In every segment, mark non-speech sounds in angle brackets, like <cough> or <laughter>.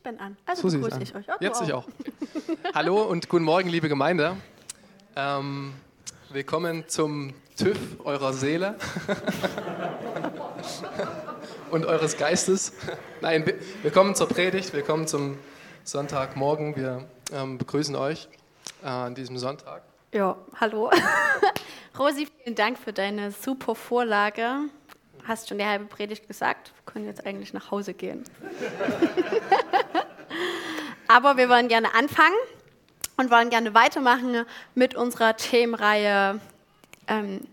Ich bin an. Also So begrüße ich euch. Ja, du Jetzt ich auch. Hallo und guten Morgen, liebe Gemeinde. Ähm, willkommen zum TÜV eurer Seele <laughs> und eures Geistes. Nein, wi- willkommen zur Predigt, willkommen zum Sonntagmorgen. Wir ähm, begrüßen euch äh, an diesem Sonntag. Ja, hallo. <laughs> Rosi, vielen Dank für deine super Vorlage. Hast schon die halbe Predigt gesagt. Wir können jetzt eigentlich nach Hause gehen. <laughs> Aber wir wollen gerne anfangen und wollen gerne weitermachen mit unserer Themenreihe ähm,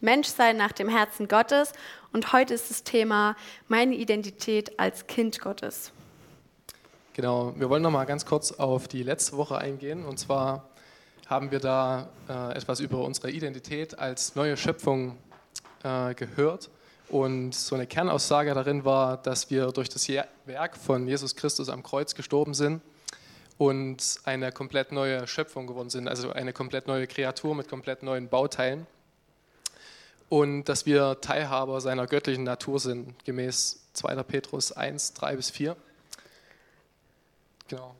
Menschsein nach dem Herzen Gottes. Und heute ist das Thema meine Identität als Kind Gottes. Genau, wir wollen noch mal ganz kurz auf die letzte Woche eingehen. Und zwar haben wir da äh, etwas über unsere Identität als neue Schöpfung äh, gehört. Und so eine Kernaussage darin war, dass wir durch das Werk von Jesus Christus am Kreuz gestorben sind und eine komplett neue Schöpfung geworden sind, also eine komplett neue Kreatur mit komplett neuen Bauteilen. Und dass wir Teilhaber seiner göttlichen Natur sind, gemäß 2. Petrus 1, 3 bis 4. Genau.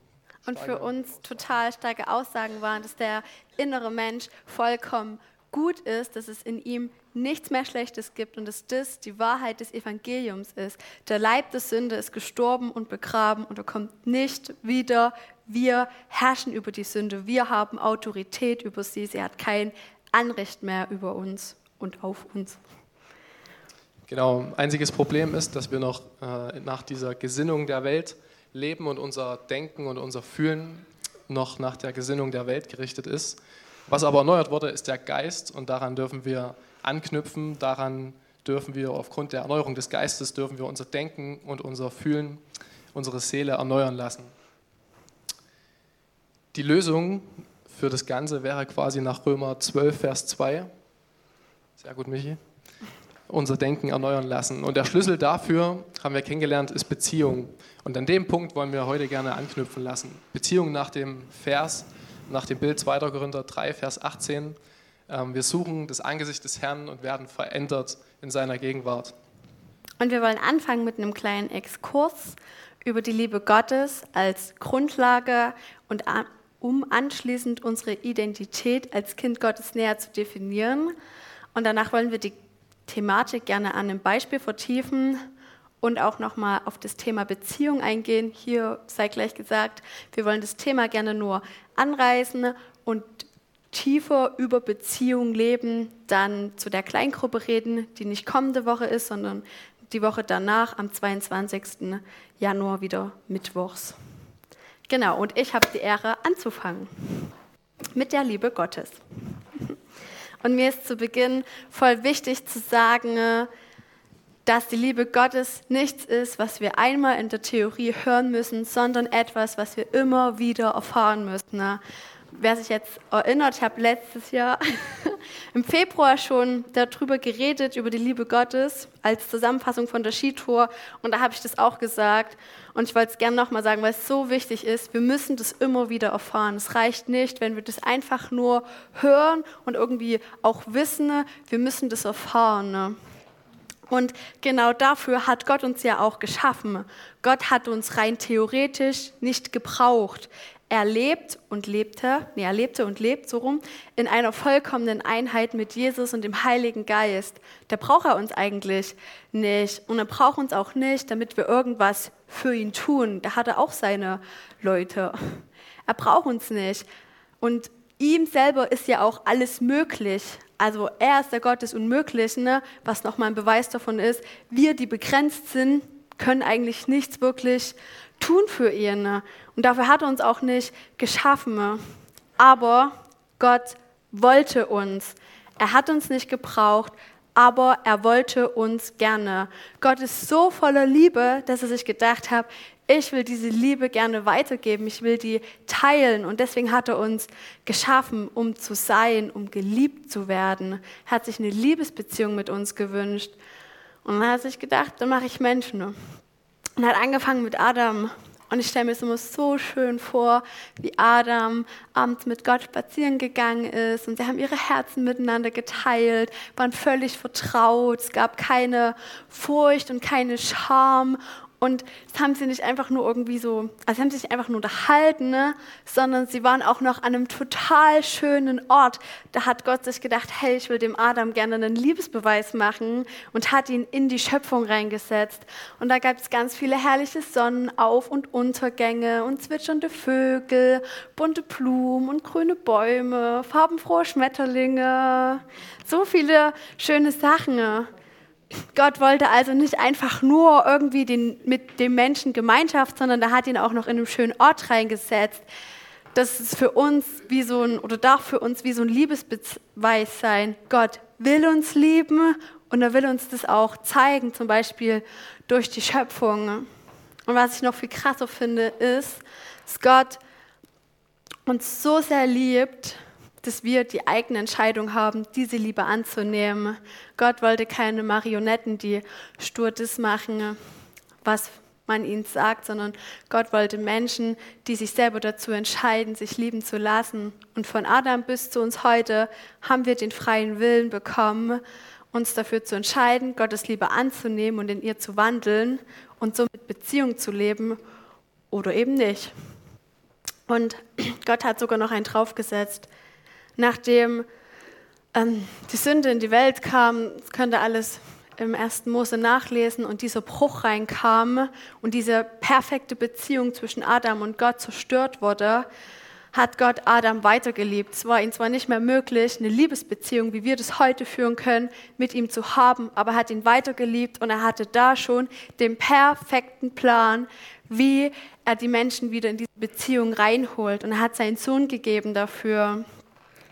Und für uns total starke Aussagen waren, dass der innere Mensch vollkommen gut ist, dass es in ihm nichts mehr Schlechtes gibt und dass das die Wahrheit des Evangeliums ist. Der Leib der Sünde ist gestorben und begraben und er kommt nicht wieder. Wir herrschen über die Sünde, wir haben Autorität über sie, sie hat kein Anrecht mehr über uns und auf uns. Genau, einziges Problem ist, dass wir noch äh, nach dieser Gesinnung der Welt leben und unser Denken und unser Fühlen noch nach der Gesinnung der Welt gerichtet ist. Was aber erneuert wurde, ist der Geist und daran dürfen wir anknüpfen, daran dürfen wir aufgrund der Erneuerung des Geistes dürfen wir unser Denken und unser Fühlen, unsere Seele erneuern lassen. Die Lösung für das Ganze wäre quasi nach Römer 12, Vers 2. Sehr gut, Michi unser Denken erneuern lassen. Und der Schlüssel dafür, haben wir kennengelernt, ist Beziehung. Und an dem Punkt wollen wir heute gerne anknüpfen lassen. Beziehung nach dem Vers, nach dem Bild 2. Korinther 3, Vers 18. Ähm, Wir suchen das Angesicht des Herrn und werden verändert in seiner Gegenwart. Und wir wollen anfangen mit einem kleinen Exkurs über die Liebe Gottes als Grundlage und um anschließend unsere Identität als Kind Gottes näher zu definieren. Und danach wollen wir die Thematik gerne an einem Beispiel vertiefen und auch nochmal auf das Thema Beziehung eingehen. Hier sei gleich gesagt, wir wollen das Thema gerne nur anreißen und tiefer über Beziehung leben, dann zu der Kleingruppe reden, die nicht kommende Woche ist, sondern die Woche danach, am 22. Januar wieder Mittwochs. Genau, und ich habe die Ehre anzufangen mit der Liebe Gottes. Und mir ist zu Beginn voll wichtig zu sagen, äh, dass die Liebe Gottes nichts ist, was wir einmal in der Theorie hören müssen, sondern etwas, was wir immer wieder erfahren müssen. Wer sich jetzt erinnert, ich habe letztes Jahr <laughs> im Februar schon darüber geredet, über die Liebe Gottes als Zusammenfassung von der Skitour. Und da habe ich das auch gesagt. Und ich wollte es gerne nochmal sagen, weil es so wichtig ist. Wir müssen das immer wieder erfahren. Es reicht nicht, wenn wir das einfach nur hören und irgendwie auch wissen. ne? Wir müssen das erfahren. Ne? Und genau dafür hat Gott uns ja auch geschaffen. Gott hat uns rein theoretisch nicht gebraucht. Er lebt und lebte, nee, er lebte und lebt so rum, in einer vollkommenen Einheit mit Jesus und dem Heiligen Geist. Da braucht er uns eigentlich nicht. Und er braucht uns auch nicht, damit wir irgendwas für ihn tun. Da hat er auch seine Leute. Er braucht uns nicht. Und ihm selber ist ja auch alles möglich. Also er ist der Gott des Unmöglichen, ne? was nochmal ein Beweis davon ist. Wir, die begrenzt sind, können eigentlich nichts wirklich tun für ihn. Ne? Und dafür hat er uns auch nicht geschaffen. Ne? Aber Gott wollte uns. Er hat uns nicht gebraucht, aber er wollte uns gerne. Gott ist so voller Liebe, dass er sich gedacht hat, ich will diese Liebe gerne weitergeben, ich will die teilen und deswegen hat er uns geschaffen, um zu sein, um geliebt zu werden. Er hat sich eine Liebesbeziehung mit uns gewünscht und dann hat er sich gedacht, dann mache ich Menschen. Und hat angefangen mit Adam. Und ich stelle mir es immer so schön vor, wie Adam abends mit Gott spazieren gegangen ist und sie haben ihre Herzen miteinander geteilt, waren völlig vertraut, es gab keine Furcht und keine Scham Und das haben sie nicht einfach nur irgendwie so, also haben sie sich einfach nur unterhalten, ne? sondern sie waren auch noch an einem total schönen Ort. Da hat Gott sich gedacht, hey, ich will dem Adam gerne einen Liebesbeweis machen und hat ihn in die Schöpfung reingesetzt. Und da gab es ganz viele herrliche Sonnenauf- und Untergänge und zwitschernde Vögel, bunte Blumen und grüne Bäume, farbenfrohe Schmetterlinge, so viele schöne Sachen. Gott wollte also nicht einfach nur irgendwie den, mit dem Menschen Gemeinschaft, sondern er hat ihn auch noch in einem schönen Ort reingesetzt. Das ist für uns wie so ein, oder darf für uns wie so ein Liebesbeweis sein. Gott will uns lieben und er will uns das auch zeigen, zum Beispiel durch die Schöpfung. Und was ich noch viel krasser finde, ist, dass Gott uns so sehr liebt, dass wir die eigene Entscheidung haben, diese Liebe anzunehmen. Gott wollte keine Marionetten, die stur das machen, was man ihnen sagt, sondern Gott wollte Menschen, die sich selber dazu entscheiden, sich lieben zu lassen. Und von Adam bis zu uns heute haben wir den freien Willen bekommen, uns dafür zu entscheiden, Gottes Liebe anzunehmen und in ihr zu wandeln und somit Beziehung zu leben oder eben nicht. Und <clears throat> Gott hat sogar noch einen draufgesetzt nachdem ähm, die Sünde in die Welt kam, könnt ihr alles im ersten Mose nachlesen und dieser Bruch reinkam und diese perfekte Beziehung zwischen Adam und Gott zerstört wurde, hat Gott Adam weitergeliebt. Es war ihm zwar nicht mehr möglich, eine Liebesbeziehung, wie wir das heute führen können, mit ihm zu haben, aber er hat ihn weitergeliebt und er hatte da schon den perfekten Plan, wie er die Menschen wieder in diese Beziehung reinholt. Und er hat seinen Sohn gegeben dafür.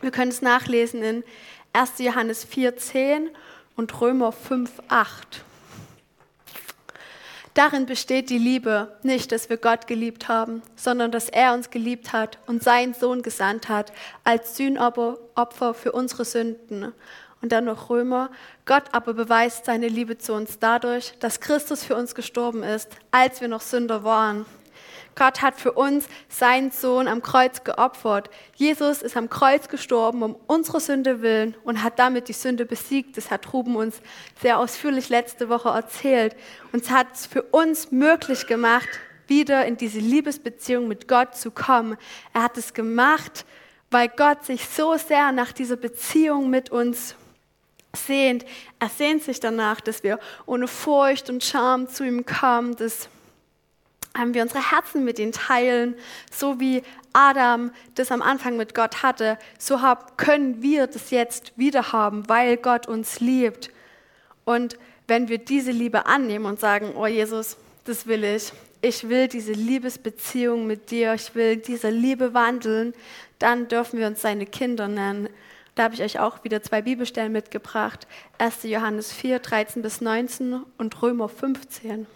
Wir können es nachlesen in 1. Johannes 4,10 und Römer 5,8. Darin besteht die Liebe, nicht, dass wir Gott geliebt haben, sondern dass er uns geliebt hat und seinen Sohn gesandt hat als Sühnopfer für unsere Sünden. Und dann noch Römer. Gott aber beweist seine Liebe zu uns dadurch, dass Christus für uns gestorben ist, als wir noch Sünder waren. Gott hat für uns seinen Sohn am Kreuz geopfert. Jesus ist am Kreuz gestorben um unsere Sünde willen und hat damit die Sünde besiegt. Das hat Ruben uns sehr ausführlich letzte Woche erzählt. Und es hat es für uns möglich gemacht, wieder in diese Liebesbeziehung mit Gott zu kommen. Er hat es gemacht, weil Gott sich so sehr nach dieser Beziehung mit uns sehnt. Er sehnt sich danach, dass wir ohne Furcht und Scham zu ihm kommen, dass wir unsere Herzen mit ihm teilen, so wie Adam das am Anfang mit Gott hatte, so können wir das jetzt wieder haben, weil Gott uns liebt. Und wenn wir diese Liebe annehmen und sagen, oh Jesus, das will ich, ich will diese Liebesbeziehung mit dir, ich will diese Liebe wandeln, dann dürfen wir uns seine Kinder nennen. Da habe ich euch auch wieder zwei Bibelstellen mitgebracht. 1. Johannes 4, 13 bis 19 und Römer 15.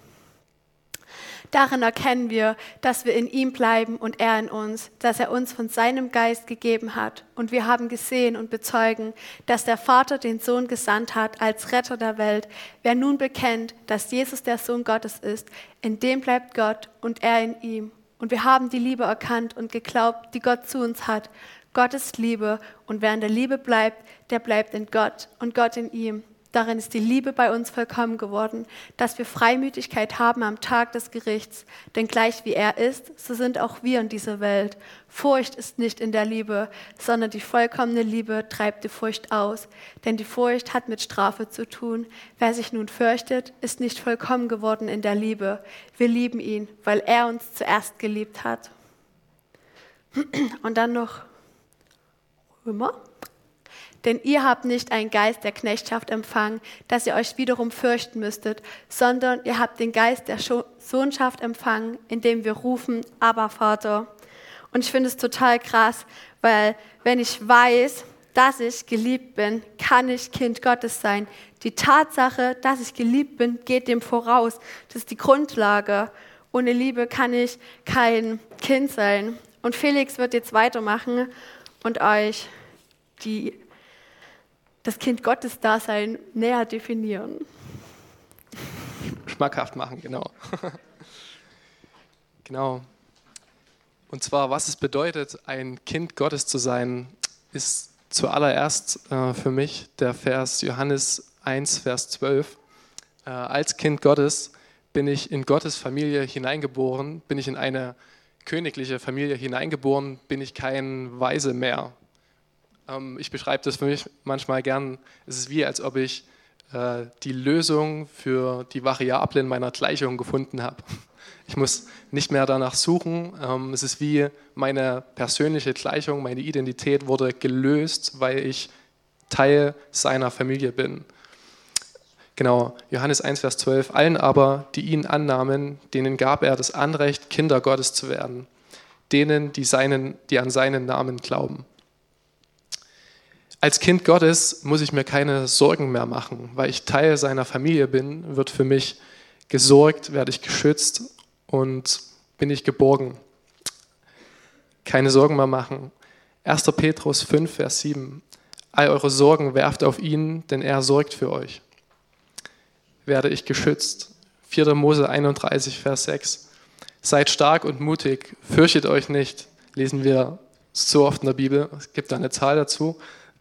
Darin erkennen wir, dass wir in ihm bleiben und er in uns, dass er uns von seinem Geist gegeben hat. Und wir haben gesehen und bezeugen, dass der Vater den Sohn gesandt hat als Retter der Welt. Wer nun bekennt, dass Jesus der Sohn Gottes ist, in dem bleibt Gott und er in ihm. Und wir haben die Liebe erkannt und geglaubt, die Gott zu uns hat. Gott ist Liebe und wer in der Liebe bleibt, der bleibt in Gott und Gott in ihm. Darin ist die Liebe bei uns vollkommen geworden, dass wir Freimütigkeit haben am Tag des Gerichts. Denn gleich wie er ist, so sind auch wir in dieser Welt. Furcht ist nicht in der Liebe, sondern die vollkommene Liebe treibt die Furcht aus. Denn die Furcht hat mit Strafe zu tun. Wer sich nun fürchtet, ist nicht vollkommen geworden in der Liebe. Wir lieben ihn, weil er uns zuerst geliebt hat. Und dann noch Römer denn ihr habt nicht einen Geist der Knechtschaft empfangen, dass ihr euch wiederum fürchten müsstet, sondern ihr habt den Geist der Sohnschaft empfangen, indem wir rufen, aber Vater. Und ich finde es total krass, weil wenn ich weiß, dass ich geliebt bin, kann ich Kind Gottes sein. Die Tatsache, dass ich geliebt bin, geht dem voraus. Das ist die Grundlage. Ohne Liebe kann ich kein Kind sein. Und Felix wird jetzt weitermachen und euch die das Kind Gottes Dasein näher definieren. Schmackhaft machen, genau. <laughs> genau. Und zwar, was es bedeutet, ein Kind Gottes zu sein, ist zuallererst äh, für mich der Vers Johannes 1, Vers 12. Äh, als Kind Gottes bin ich in Gottes Familie hineingeboren, bin ich in eine königliche Familie hineingeboren, bin ich kein Weise mehr. Ähm, ich beschreibe das für mich manchmal gern. Es ist wie, als ob ich äh, die Lösung für die Variablen meiner Gleichung gefunden habe. Ich muss nicht mehr danach suchen. Ähm, es ist wie meine persönliche Gleichung, meine Identität wurde gelöst, weil ich Teil seiner Familie bin. Genau, Johannes 1, Vers 12. Allen aber, die ihn annahmen, denen gab er das Anrecht, Kinder Gottes zu werden. Denen, die, seinen, die an seinen Namen glauben. Als Kind Gottes muss ich mir keine Sorgen mehr machen, weil ich Teil seiner Familie bin, wird für mich gesorgt, werde ich geschützt und bin ich geborgen. Keine Sorgen mehr machen. 1. Petrus 5, Vers 7. All eure Sorgen werft auf ihn, denn er sorgt für euch werde ich geschützt. 4. Mose 31, Vers 6. Seid stark und mutig, fürchtet euch nicht, lesen wir so oft in der Bibel. Es gibt da eine Zahl dazu,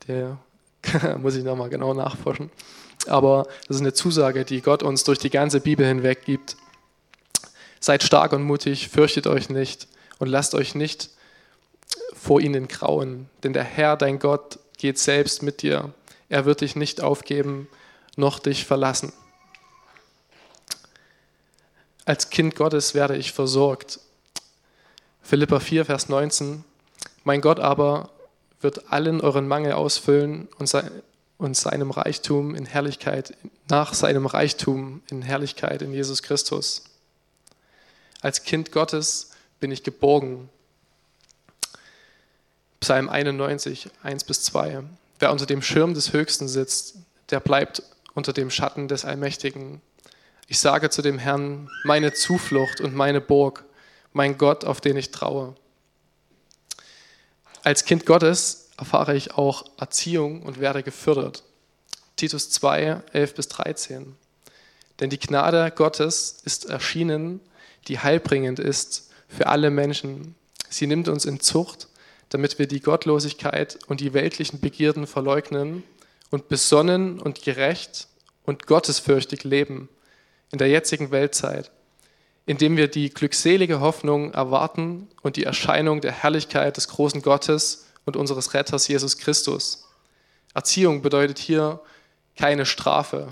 der <laughs> muss ich nochmal genau nachforschen. Aber das ist eine Zusage, die Gott uns durch die ganze Bibel hinweg gibt. Seid stark und mutig, fürchtet euch nicht und lasst euch nicht vor ihnen grauen, denn der Herr, dein Gott, geht selbst mit dir. Er wird dich nicht aufgeben, noch dich verlassen. Als Kind Gottes werde ich versorgt. Philippa 4, Vers 19. Mein Gott aber wird allen euren Mangel ausfüllen und, und seinem Reichtum in Herrlichkeit, nach seinem Reichtum in Herrlichkeit in Jesus Christus. Als Kind Gottes bin ich geborgen. Psalm 91, 1 bis 2. Wer unter dem Schirm des Höchsten sitzt, der bleibt unter dem Schatten des Allmächtigen. Ich sage zu dem Herrn, meine Zuflucht und meine Burg, mein Gott, auf den ich traue. Als Kind Gottes erfahre ich auch Erziehung und werde gefördert. Titus 2, 11 bis 13. Denn die Gnade Gottes ist erschienen, die heilbringend ist für alle Menschen. Sie nimmt uns in Zucht, damit wir die Gottlosigkeit und die weltlichen Begierden verleugnen und besonnen und gerecht und gottesfürchtig leben in der jetzigen Weltzeit, indem wir die glückselige Hoffnung erwarten und die Erscheinung der Herrlichkeit des großen Gottes und unseres Retters Jesus Christus. Erziehung bedeutet hier keine Strafe.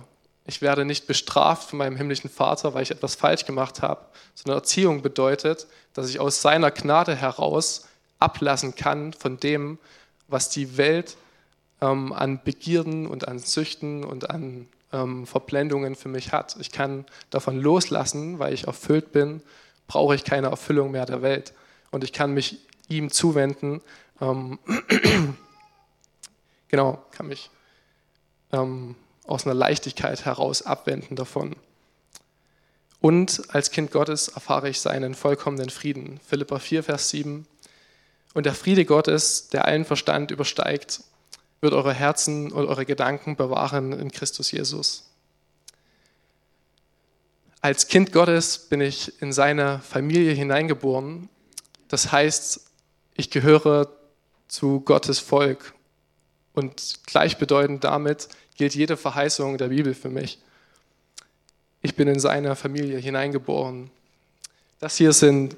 Ich werde nicht bestraft von meinem himmlischen Vater, weil ich etwas falsch gemacht habe, sondern Erziehung bedeutet, dass ich aus seiner Gnade heraus ablassen kann von dem, was die Welt ähm, an Begierden und an Süchten und an ähm, Verblendungen für mich hat. Ich kann davon loslassen, weil ich erfüllt bin, brauche ich keine Erfüllung mehr der Welt. Und ich kann mich ihm zuwenden. Ähm, <clears throat> genau, kann mich ähm, aus einer Leichtigkeit heraus abwenden davon. Und als Kind Gottes erfahre ich seinen vollkommenen Frieden. Philippa 4, Vers 7. Und der Friede Gottes, der allen Verstand übersteigt, wird eure Herzen und eure Gedanken bewahren in Christus Jesus. Als Kind Gottes bin ich in seine Familie hineingeboren. Das heißt, ich gehöre zu Gottes Volk. Und gleichbedeutend damit gilt jede Verheißung der Bibel für mich. Ich bin in seine Familie hineingeboren. Das hier sind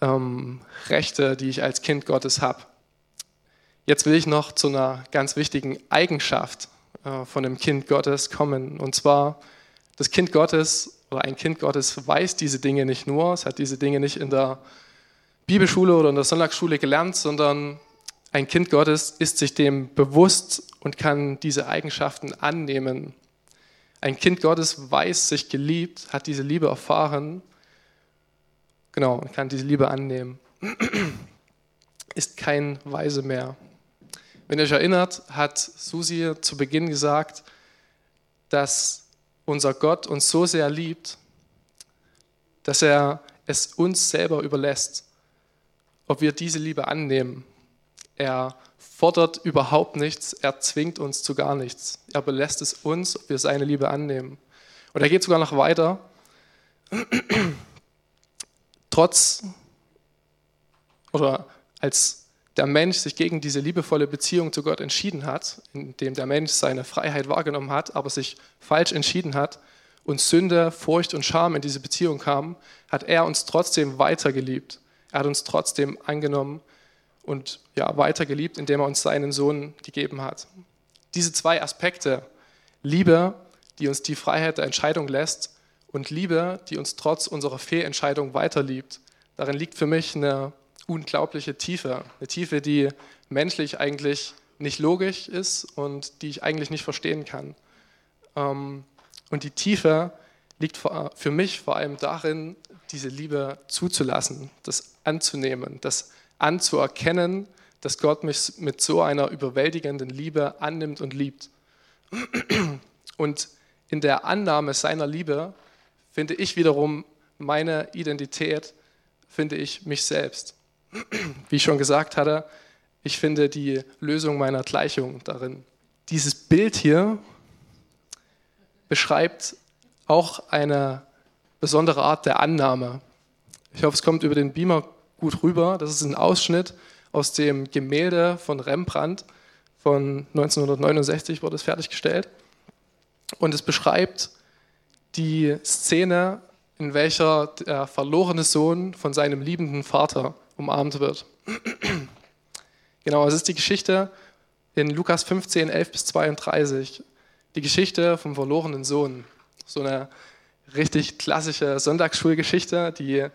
ähm, Rechte, die ich als Kind Gottes habe. Jetzt will ich noch zu einer ganz wichtigen Eigenschaft äh, von dem Kind Gottes kommen. Und zwar, das Kind Gottes oder ein Kind Gottes weiß diese Dinge nicht nur, es hat diese Dinge nicht in der Bibelschule oder in der Sonntagsschule gelernt, sondern ein Kind Gottes ist sich dem bewusst und kann diese Eigenschaften annehmen. Ein Kind Gottes weiß sich geliebt, hat diese Liebe erfahren, genau, und kann diese Liebe annehmen. <clears throat> Ist kein Weise mehr. Wenn ihr euch erinnert, hat Susi zu Beginn gesagt, dass unser Gott uns so sehr liebt, dass er es uns selber überlässt, ob wir diese Liebe annehmen. Er fordert überhaupt nichts, er zwingt uns zu gar nichts. Er belässt es uns, ob wir seine Liebe annehmen. Und er geht sogar noch weiter. <clears throat> Trotz oder als der Mensch sich gegen diese liebevolle Beziehung zu Gott entschieden hat, indem der Mensch seine Freiheit wahrgenommen hat, aber sich falsch entschieden hat und Sünde, Furcht und Scham in diese Beziehung kamen, hat er uns trotzdem weiter geliebt. Er hat uns trotzdem angenommen und ja, weiter geliebt, indem er uns seinen Sohn gegeben hat. Diese zwei Aspekte, Liebe, die uns die Freiheit der Entscheidung lässt und Liebe, die uns trotz unserer Fehlentscheidung weiterliebt, darin liegt für mich eine unglaubliche Tiefe. Eine Tiefe, die menschlich eigentlich nicht logisch ist und die ich eigentlich nicht verstehen kann. Ähm, und die Tiefe liegt für mich vor allem darin, diese Liebe zuzulassen, das anzunehmen, das anzuerkennen, dass Gott mich mit so einer überwältigenden Liebe annimmt und liebt. Und in der Annahme seiner Liebe finde ich wiederum meine Identität, finde ich mich selbst. Wie ich schon gesagt hatte, ich finde die Lösung meiner Gleichung darin. Dieses Bild hier beschreibt auch eine besondere Art der Annahme. Ich hoffe, es kommt über den Beamer gut rüber. Das ist ein Ausschnitt aus dem Gemälde von Rembrandt von 1969 wurde es fertiggestellt. Und es beschreibt die Szene, in welcher der verlorene Sohn von seinem liebenden Vater umarmt wird. Genau, es ist die Geschichte in Lukas 15, 11 bis 32. Die Geschichte vom verlorenen Sohn. So eine richtig klassische Sonntagsschulgeschichte, die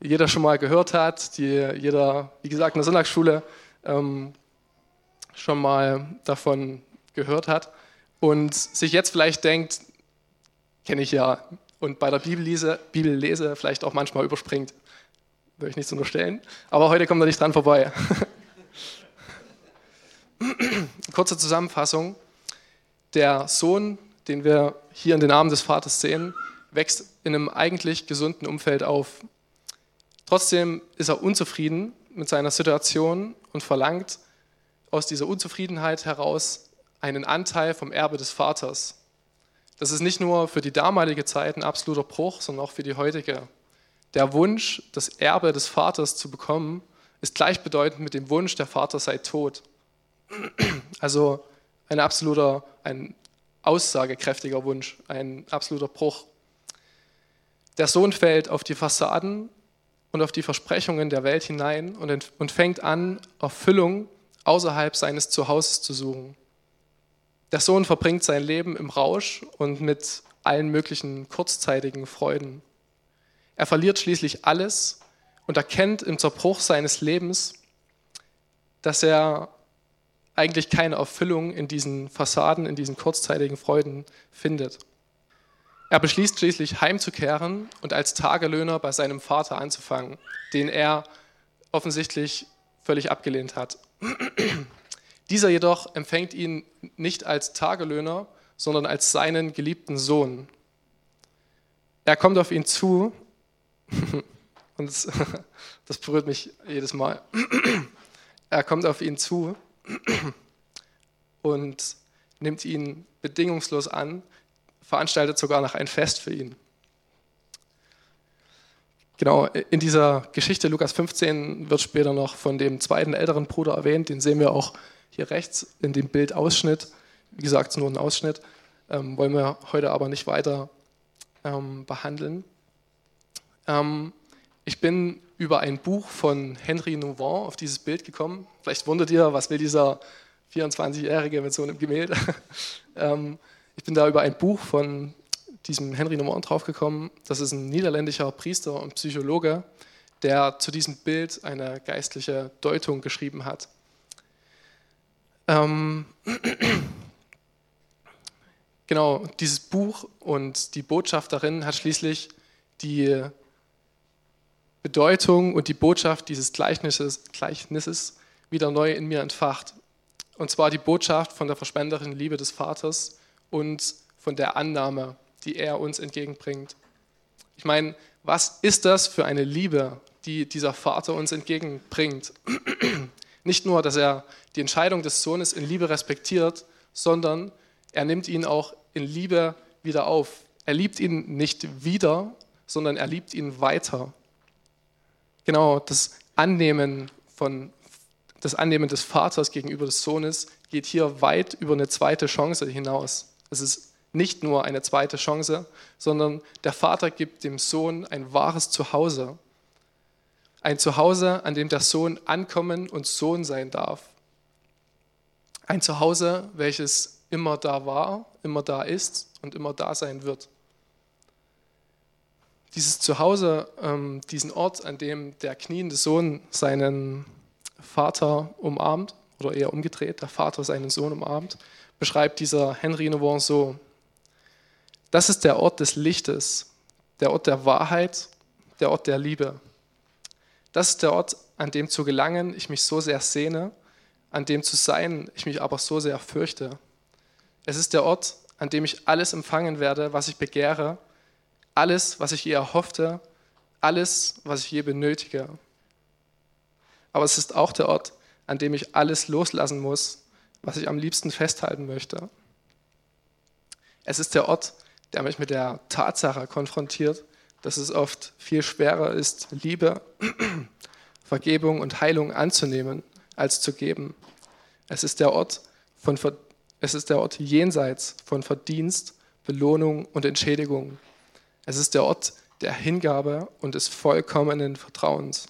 jeder schon mal gehört hat, die jeder, wie gesagt, in der Sonntagsschule ähm, schon mal davon gehört hat und sich jetzt vielleicht denkt, kenne ich ja, und bei der Bibellese, Bibellese vielleicht auch manchmal überspringt. Würde ich nichts unterstellen. Aber heute kommt er nicht dran vorbei. <laughs> Kurze Zusammenfassung. Der Sohn, den wir hier in den Armen des Vaters sehen, wächst in einem eigentlich gesunden Umfeld auf. Trotzdem ist er unzufrieden mit seiner Situation und verlangt aus dieser Unzufriedenheit heraus einen Anteil vom Erbe des Vaters. Das ist nicht nur für die damalige Zeit ein absoluter Bruch, sondern auch für die heutige. Der Wunsch, das Erbe des Vaters zu bekommen, ist gleichbedeutend mit dem Wunsch, der Vater sei tot. Also ein absoluter, ein aussagekräftiger Wunsch, ein absoluter Bruch. Der Sohn fällt auf die Fassaden und auf die Versprechungen der Welt hinein und, fängt an, Erfüllung außerhalb seines Zuhauses zu suchen. Der Sohn verbringt sein Leben im Rausch und mit allen möglichen kurzzeitigen Freuden. Er verliert schließlich alles und erkennt im Zerbruch seines Lebens, dass er eigentlich keine Erfüllung in diesen Fassaden, in diesen kurzzeitigen Freuden findet. Er beschließt schließlich heimzukehren und als Tagelöhner bei seinem Vater anzufangen, den er offensichtlich völlig abgelehnt hat. <clears throat> Dieser jedoch empfängt ihn nicht als Tagelöhner, sondern als seinen geliebten Sohn. Er kommt auf ihn zu <laughs> und das, <laughs> das berührt mich jedes Mal. <clears throat> Er kommt auf ihn zu <clears throat> und nimmt ihn bedingungslos an, veranstaltet sogar noch ein Fest für ihn. Genau, in dieser Geschichte Lukas 15 wird später noch von dem zweiten älteren Bruder erwähnt, den sehen wir auch hier rechts in dem Bildausschnitt. Wie gesagt, nur ein Ausschnitt, ähm, wollen wir heute aber nicht weiter ähm, behandeln. Ähm, ich bin über ein Buch von Henry Nouvin auf dieses Bild gekommen. Vielleicht wundert ihr, was will dieser 24-Jährige mit so einem Gemälde? <laughs> ähm, ich bin da über ein Buch von diesem Henry Nouvin draufgekommen. Das ist ein niederländischer Priester und Psychologe, der zu diesem Bild eine geistliche Deutung geschrieben hat. Ähm, <clears throat> genau, dieses Buch und die Botschaft darin hat schließlich die Bedeutung und die Botschaft dieses Gleichnisses, Gleichnisses wieder neu in mir entfacht. Und zwar die Botschaft von der verschwenderischen Liebe des Vaters und von der Annahme, die er uns entgegenbringt. Ich meine, was ist das für eine Liebe, die dieser Vater uns entgegenbringt? <clears throat> Nicht nur, dass er die Entscheidung des Sohnes in Liebe respektiert, sondern er nimmt ihn auch in Liebe wieder auf. Er liebt ihn nicht wieder, sondern er liebt ihn weiter. Genau, das Annehmen von das Annehmen des Vaters gegenüber des Sohnes geht hier weit über eine zweite Chance hinaus. Es ist nicht nur eine zweite Chance, sondern der Vater gibt dem Sohn ein wahres Zuhause. Ein Zuhause, an dem der Sohn ankommen und Sohn sein darf. Ein Zuhause, welches immer da war, immer da ist und immer da sein wird. Dieses Zuhause, ähm, diesen Ort, an dem der kniende Sohn seinen Vater umarmt, oder eher umgedreht, der Vater seinen Sohn umarmt, beschreibt dieser Henri Nouveau so, das ist der Ort des Lichtes, der Ort der Wahrheit, der Ort der Liebe. Das ist der Ort, an dem zu gelangen ich mich so sehr sehne, an dem zu sein ich mich aber so sehr fürchte. Es ist der Ort, an dem ich alles empfangen werde, was ich begehre, alles, was ich je erhoffte, alles, was ich je benötige. Aber es ist auch der Ort, an dem ich alles loslassen muss, was ich am liebsten festhalten möchte. Es ist der Ort, der mich mit der Tatsache konfrontiert, dass es oft viel schwerer ist, Liebe, <clears throat> Vergebung und Heilung anzunehmen, als zu geben. Es ist der Ort, von, es ist der Ort jenseits von Verdienst, Belohnung und Entschädigung. Es ist der Ort der Hingabe und des vollkommenen Vertrauens.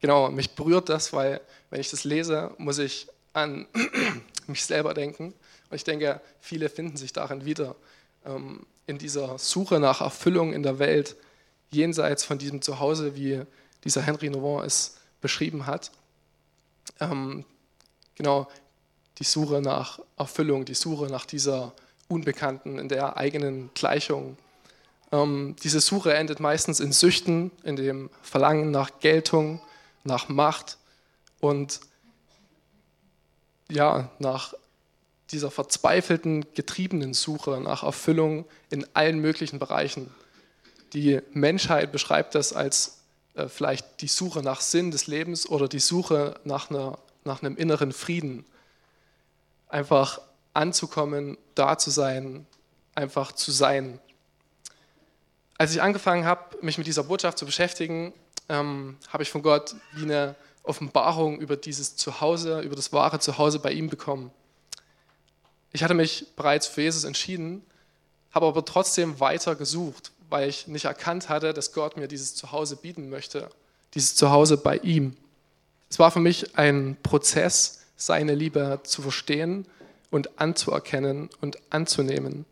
Genau, mich berührt das, weil wenn ich das lese, muss ich an <clears throat> mich selber denken. Und ich denke, viele finden sich darin wieder, ähm, in dieser Suche nach Erfüllung in der Welt, jenseits von diesem Zuhause, wie dieser Henry Nouveau es beschrieben hat. Ähm, genau, die Suche nach Erfüllung, die Suche nach dieser Unbekannten in der eigenen Gleichung. Ähm, diese Suche endet meistens in Süchten, in dem Verlangen nach Geltung, nach Macht und ja, nach dieser verzweifelten, getriebenen Suche nach Erfüllung in allen möglichen Bereichen. Die Menschheit beschreibt das als äh, vielleicht die Suche nach Sinn des Lebens oder die Suche nach, einer, nach einem inneren Frieden. Einfach anzukommen, da zu sein, einfach zu sein. Als ich angefangen habe, mich mit dieser Botschaft zu beschäftigen, ähm, habe ich von Gott wie eine Offenbarung über dieses Zuhause, über das wahre Zuhause bei ihm bekommen. Ich hatte mich bereits für Jesus entschieden, habe aber trotzdem weiter gesucht, weil ich nicht erkannt hatte, dass Gott mir dieses Zuhause bieten möchte, dieses Zuhause bei ihm. Es war für mich ein Prozess, seine Liebe zu verstehen und anzuerkennen und anzunehmen.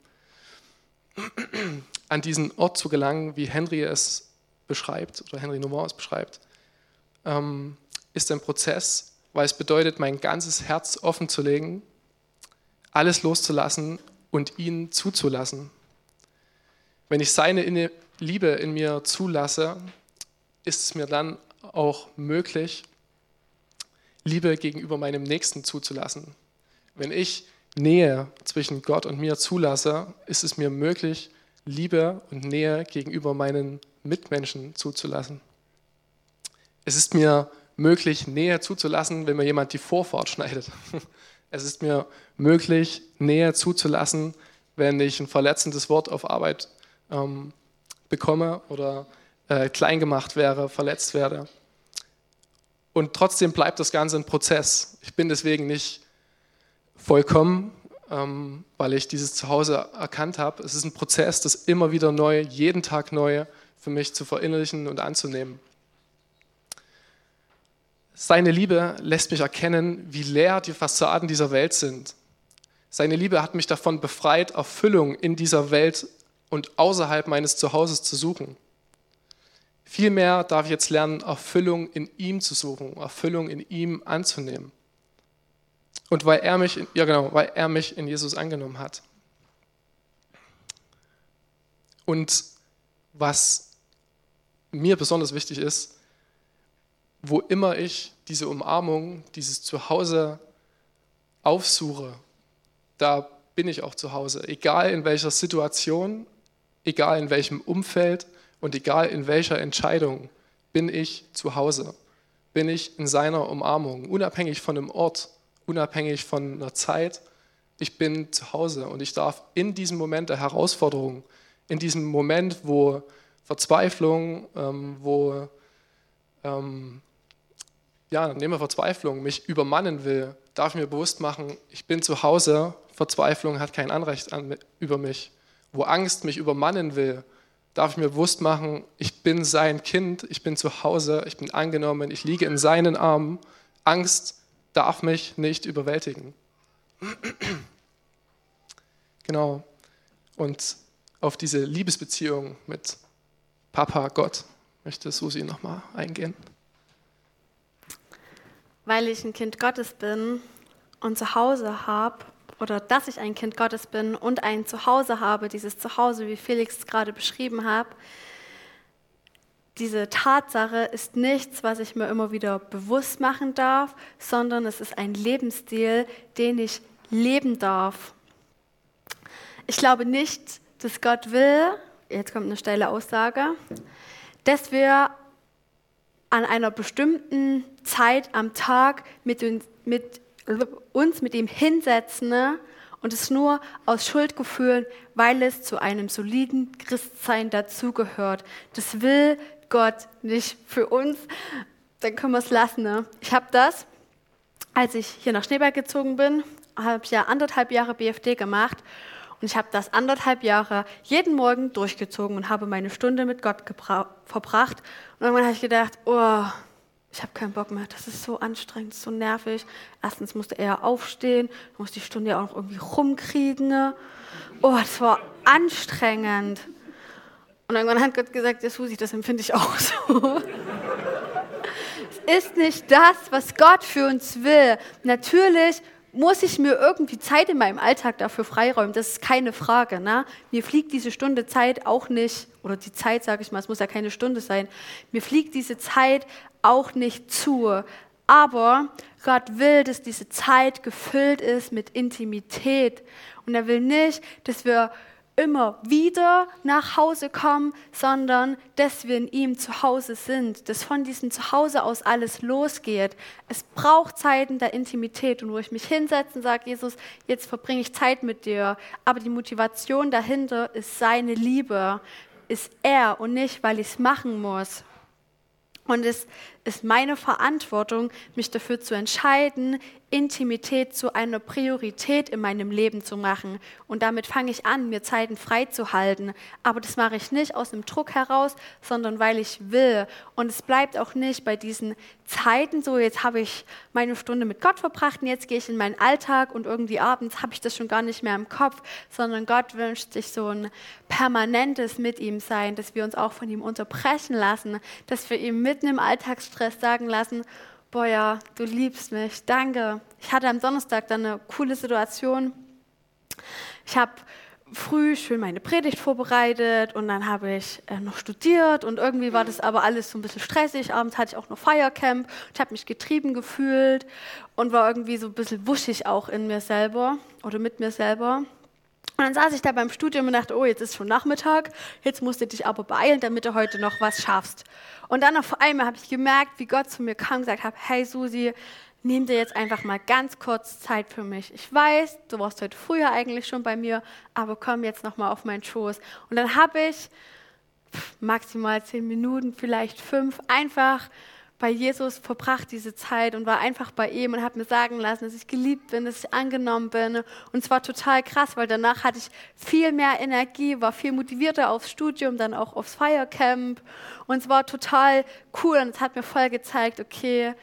An diesen Ort zu gelangen, wie Henry es beschreibt, oder Henry Nouveau es beschreibt, ähm, ist ein Prozess, weil es bedeutet, mein ganzes Herz offen zu legen, alles loszulassen und ihn zuzulassen. Wenn ich seine Liebe in mir zulasse, ist es mir dann auch möglich, Liebe gegenüber meinem Nächsten zuzulassen. Wenn ich Nähe zwischen Gott und mir zulasse, ist es mir möglich, Liebe und Nähe gegenüber meinen Mitmenschen zuzulassen. Es ist mir möglich, Nähe zuzulassen, wenn mir jemand die Vorfahrt schneidet. <laughs> Es ist mir möglich, Nähe zuzulassen, wenn ich ein verletzendes Wort auf Arbeit ähm, bekomme oder äh, klein gemacht wäre, verletzt werde. Und trotzdem bleibt das Ganze ein Prozess. Ich bin deswegen nicht vollkommen, ähm, weil ich dieses Zuhause erkannt habe. Es ist ein Prozess, das immer wieder neu, jeden Tag neu für mich zu verinnerlichen und anzunehmen. Seine Liebe lässt mich erkennen, wie leer die Fassaden dieser Welt sind. Seine Liebe hat mich davon befreit, Erfüllung in dieser Welt und außerhalb meines Zuhauses zu suchen. Vielmehr darf ich jetzt lernen, Erfüllung in ihm zu suchen, Erfüllung in ihm anzunehmen. Und weil er mich, ja genau, weil er mich in Jesus angenommen hat. Und was mir besonders wichtig ist, wo immer ich diese Umarmung, dieses Zuhause aufsuche, da bin ich auch zu Hause. Egal in welcher Situation, egal in welchem Umfeld und egal in welcher Entscheidung, bin ich zu Hause. Bin ich in seiner Umarmung, unabhängig von einem Ort, unabhängig von einer Zeit. Ich bin zu Hause und ich darf in diesem Moment der Herausforderung, in diesem Moment, wo Verzweiflung, ähm, wo, ähm, ja, nehmen wir Verzweiflung, mich übermannen will, darf ich mir bewusst machen, ich bin zu Hause, Verzweiflung hat kein Anrecht an, über mich, wo Angst mich übermannen will, darf ich mir bewusst machen, ich bin sein Kind, ich bin zu Hause, ich bin angenommen, ich liege in seinen Armen. Angst darf mich nicht überwältigen. Genau. Und auf diese Liebesbeziehung mit Papa Gott möchte Susi nochmal eingehen. Weil ich ein Kind Gottes bin und zu Hause habe, oder dass ich ein Kind Gottes bin und ein Zuhause habe, dieses Zuhause, wie Felix gerade beschrieben hat, diese Tatsache ist nichts, was ich mir immer wieder bewusst machen darf, sondern es ist ein Lebensstil, den ich leben darf. Ich glaube nicht, dass Gott will, jetzt kommt eine steile Aussage, dass wir an einer bestimmten Zeit am Tag mit, uns mit, uns mit ihm hinsetzen ne? und es nur aus Schuldgefühlen, weil es zu einem soliden Christsein dazugehört. Das will Gott nicht für uns. Dann können wir es lassen. Ne? Ich habe das, als ich hier nach Schneeberg gezogen bin, habe ich ja anderthalb Jahre BFD gemacht und ich habe das anderthalb Jahre jeden Morgen durchgezogen und habe meine Stunde mit Gott verbracht. Und irgendwann habe ich gedacht, oh, ich habe keinen Bock mehr, das ist so anstrengend, so nervig. Erstens musste er aufstehen, musste die Stunde auch noch irgendwie rumkriegen. Oh, das war anstrengend. Und irgendwann hat Gott gesagt, ja Susi, das empfinde ich auch so. <laughs> es ist nicht das, was Gott für uns will. Natürlich muss ich mir irgendwie Zeit in meinem Alltag dafür freiräumen. Das ist keine Frage. Ne? Mir fliegt diese Stunde Zeit auch nicht, oder die Zeit, sage ich mal, es muss ja keine Stunde sein. Mir fliegt diese Zeit auch nicht zu. Aber Gott will, dass diese Zeit gefüllt ist mit Intimität. Und er will nicht, dass wir immer wieder nach Hause kommen, sondern dass wir in ihm zu Hause sind, dass von diesem Zuhause aus alles losgeht. Es braucht Zeiten der Intimität und wo ich mich hinsetze und sage, Jesus, jetzt verbringe ich Zeit mit dir. Aber die Motivation dahinter ist seine Liebe, ist er und nicht, weil ich es machen muss. Und es ist meine Verantwortung, mich dafür zu entscheiden, Intimität zu einer Priorität in meinem Leben zu machen. Und damit fange ich an, mir Zeiten freizuhalten. Aber das mache ich nicht aus dem Druck heraus, sondern weil ich will. Und es bleibt auch nicht bei diesen Zeiten so, jetzt habe ich meine Stunde mit Gott verbracht und jetzt gehe ich in meinen Alltag und irgendwie abends habe ich das schon gar nicht mehr im Kopf, sondern Gott wünscht sich so ein permanentes mit ihm sein, dass wir uns auch von ihm unterbrechen lassen, dass wir ihm mitten im Alltagsstress sagen lassen, boah ja, du liebst mich, danke. Ich hatte am Donnerstag dann eine coole Situation. Ich habe früh schön meine Predigt vorbereitet und dann habe ich äh, noch studiert und irgendwie war das aber alles so ein bisschen stressig. Abends hatte ich auch noch Feiercamp. Ich habe mich getrieben gefühlt und war irgendwie so ein bisschen wuschig auch in mir selber oder mit mir selber. Und dann saß ich da beim Studium und dachte, oh, jetzt ist schon Nachmittag, jetzt musst du dich aber beeilen, damit du heute noch was schaffst. Und dann auf einmal habe ich gemerkt, wie Gott zu mir kam und gesagt hat, hey Susi, nimm dir jetzt einfach mal ganz kurz Zeit für mich. Ich weiß, du warst heute früher eigentlich schon bei mir, aber komm jetzt noch mal auf meinen Schoß. Und dann habe ich maximal zehn Minuten, vielleicht fünf, einfach bei Jesus verbracht diese Zeit und war einfach bei ihm und habe mir sagen lassen, dass ich geliebt bin, dass ich angenommen bin. Und es war total krass, weil danach hatte ich viel mehr Energie, war viel motivierter aufs Studium, dann auch aufs Feiercamp. Und es war total cool und es hat mir voll gezeigt, okay,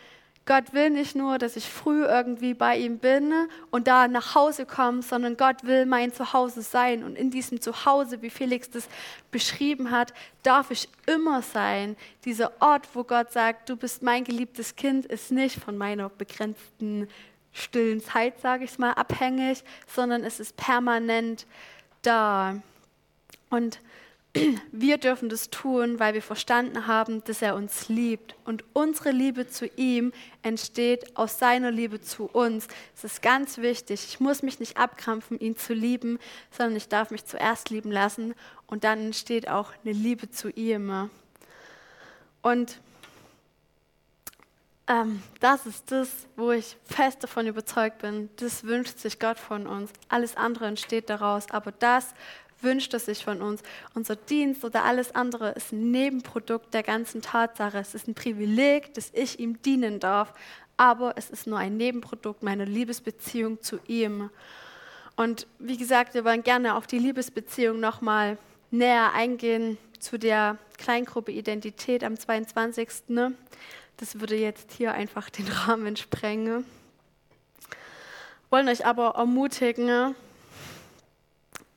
Gott will nicht nur, dass ich früh irgendwie bei ihm bin und da nach Hause komme, sondern Gott will mein Zuhause sein. Und in diesem Zuhause, wie Felix das beschrieben hat, darf ich immer sein. Dieser Ort, wo Gott sagt, du bist mein geliebtes Kind, ist nicht von meiner begrenzten stillen Zeit, sage ich mal, abhängig, sondern es ist permanent da. Und wir dürfen das tun, weil wir verstanden haben, dass er uns liebt. Und unsere Liebe zu ihm entsteht aus seiner Liebe zu uns. Es ist ganz wichtig. Ich muss mich nicht abkrampfen, ihn zu lieben, sondern ich darf mich zuerst lieben lassen. Und dann entsteht auch eine Liebe zu ihm. Und ähm, das ist das, wo ich fest davon überzeugt bin. Das wünscht sich Gott von uns. Alles andere entsteht daraus. Aber das wünscht er sich von uns. Unser Dienst oder alles andere ist ein Nebenprodukt der ganzen Tatsache. Es ist ein Privileg, dass ich ihm dienen darf, aber es ist nur ein Nebenprodukt meiner Liebesbeziehung zu ihm. Und wie gesagt, wir wollen gerne auf die Liebesbeziehung nochmal näher eingehen zu der Kleingruppe Identität am 22. Ne? Das würde jetzt hier einfach den <laughs> Rahmen sprengen. Wollen euch aber ermutigen,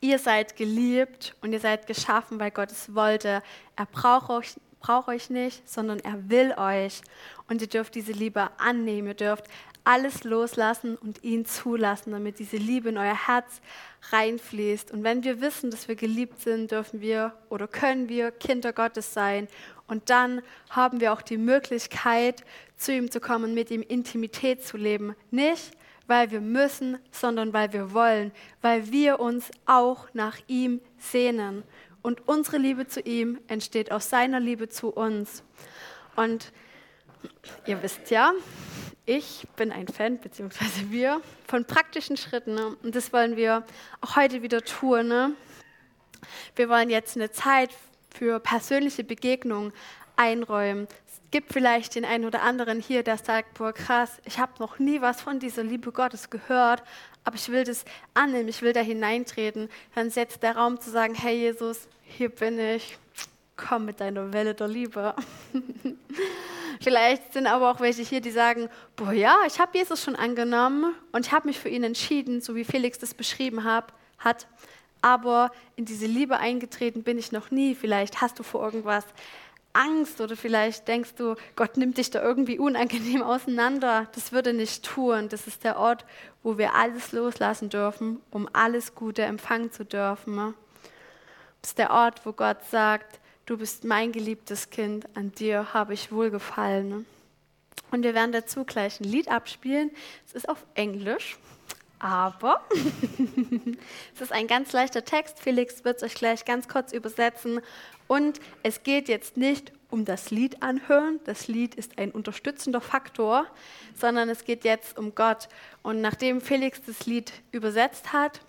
ihr seid geliebt und ihr seid geschaffen, weil Gott es wollte. Er braucht euch, braucht euch nicht, sondern er will euch. Und ihr dürft diese Liebe annehmen. Ihr dürft alles loslassen und ihn zulassen, damit diese Liebe in euer Herz reinfließt. Und wenn wir wissen, dass wir geliebt sind, dürfen wir oder können wir Kinder Gottes sein. Und dann haben wir auch die Möglichkeit, zu ihm zu kommen, mit ihm Intimität zu leben. Nicht, weil wir müssen, sondern weil wir wollen, weil wir uns auch nach ihm sehnen. Und unsere Liebe zu ihm entsteht aus seiner Liebe zu uns. Und ihr wisst ja, ich bin ein Fan, beziehungsweise wir, von praktischen Schritten. Ne? Und das wollen wir auch heute wieder tun. Ne? Wir wollen jetzt eine Zeit für persönliche Begegnungen einräumen. Gibt vielleicht den einen oder anderen hier, der sagt, boah krass, ich habe noch nie was von dieser Liebe Gottes gehört, aber ich will das annehmen, ich will da hineintreten. Dann setzt der Raum zu sagen, hey Jesus, hier bin ich, komm mit deiner Welle der Liebe. <laughs> Vielleicht sind aber auch welche hier, die sagen, boah ja, ich habe Jesus schon angenommen und ich habe mich für ihn entschieden, so wie Felix das beschrieben hab, hat. Aber in diese Liebe eingetreten bin ich noch nie. Vielleicht hast du vor irgendwas Angst oder vielleicht denkst du, Gott nimmt dich da irgendwie unangenehm auseinander. Das würde nicht tun. Das ist der Ort, wo wir alles loslassen dürfen, um alles Gute empfangen zu dürfen. Das ist der Ort, wo Gott sagt, du bist mein geliebtes Kind, an dir habe ich wohlgefallen. Und wir werden dazu gleich ein Lied abspielen. Es ist auf Englisch, aber <laughs> es ist ein ganz leichter Text. Felix wird es euch gleich ganz kurz übersetzen. Und es geht jetzt nicht um das Lied anhören. Das Lied ist ein unterstützender Faktor, sondern es geht jetzt um Gott. Und nachdem Felix das Lied übersetzt hat,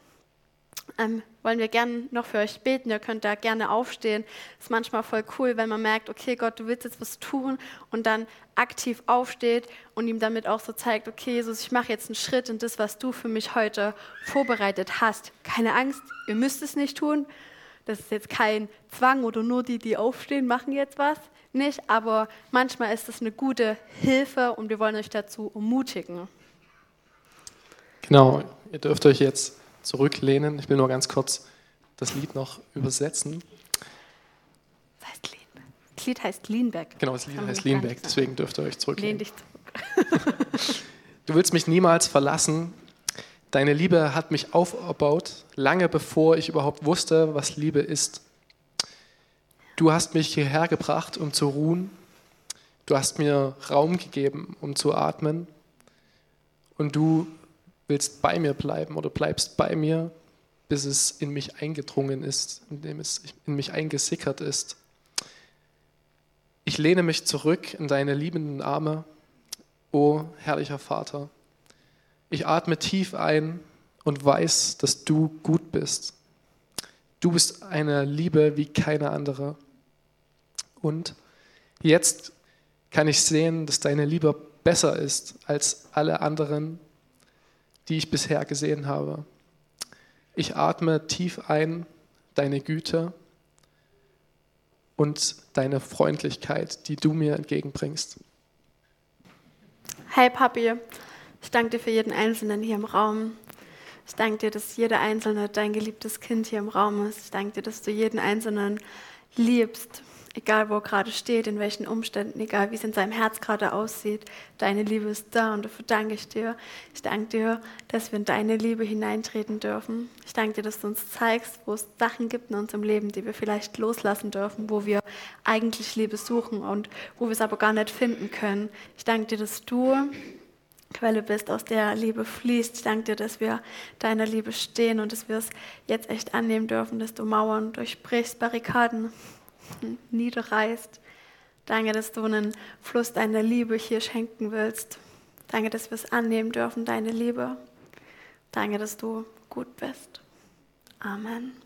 ähm, wollen wir gerne noch für euch beten. Ihr könnt da gerne aufstehen. Ist manchmal voll cool, wenn man merkt, okay, Gott, du willst jetzt was tun und dann aktiv aufsteht und ihm damit auch so zeigt, okay, Jesus, ich mache jetzt einen Schritt in das, was du für mich heute vorbereitet hast. Keine Angst, ihr müsst es nicht tun. Das ist jetzt kein Zwang oder nur die, die aufstehen, machen jetzt was. Nicht, aber manchmal ist es eine gute Hilfe und wir wollen euch dazu ermutigen. Genau, ihr dürft euch jetzt zurücklehnen. Ich will nur ganz kurz das Lied noch übersetzen. Das heißt Lehnback. Das Lied heißt Leanback. Genau, das Lied heißt Leanback, deswegen dürft ihr euch zurücklehnen. Lehn dich zurück. <laughs> <laughs> du willst mich niemals verlassen. Deine Liebe hat mich aufgebaut, lange bevor ich überhaupt wusste, was Liebe ist. Du hast mich hierher gebracht, um zu ruhen. Du hast mir Raum gegeben, um zu atmen. Und du willst bei mir bleiben oder bleibst bei mir, bis es in mich eingedrungen ist, indem es in mich eingesickert ist. Ich lehne mich zurück in deine liebenden Arme, o herrlicher Vater. Ich atme tief ein und weiß, dass du gut bist. Du bist eine Liebe wie keine andere. Und jetzt kann ich sehen, dass deine Liebe besser ist als alle anderen die ich bisher gesehen habe. Ich atme tief ein deine Güte und deine Freundlichkeit, die du mir entgegenbringst. Hey Papi, ich danke dir für jeden Einzelnen hier im Raum. Ich danke dir, dass jeder Einzelne dein geliebtes Kind hier im Raum ist. Ich danke dir, dass du jeden Einzelnen liebst egal wo er gerade steht, in welchen Umständen, egal wie es in seinem Herz gerade aussieht, deine Liebe ist da und dafür danke ich dir. Ich danke dir, dass wir in deine Liebe hineintreten dürfen. Ich danke dir, dass du uns zeigst, wo es Sachen gibt in unserem Leben, die wir vielleicht loslassen dürfen, wo wir eigentlich Liebe suchen und wo wir es aber gar nicht finden können. Ich danke dir, dass du Quelle bist, aus der Liebe fließt. Ich danke dir, dass wir deiner Liebe stehen und dass wir es jetzt echt annehmen dürfen, dass du Mauern durchbrichst, Barrikaden <laughs> niederreißt. Danke, dass du einen Fluss deiner Liebe hier schenken willst. Danke, dass wir es annehmen dürfen, deine Liebe. Danke, dass du gut bist. Amen.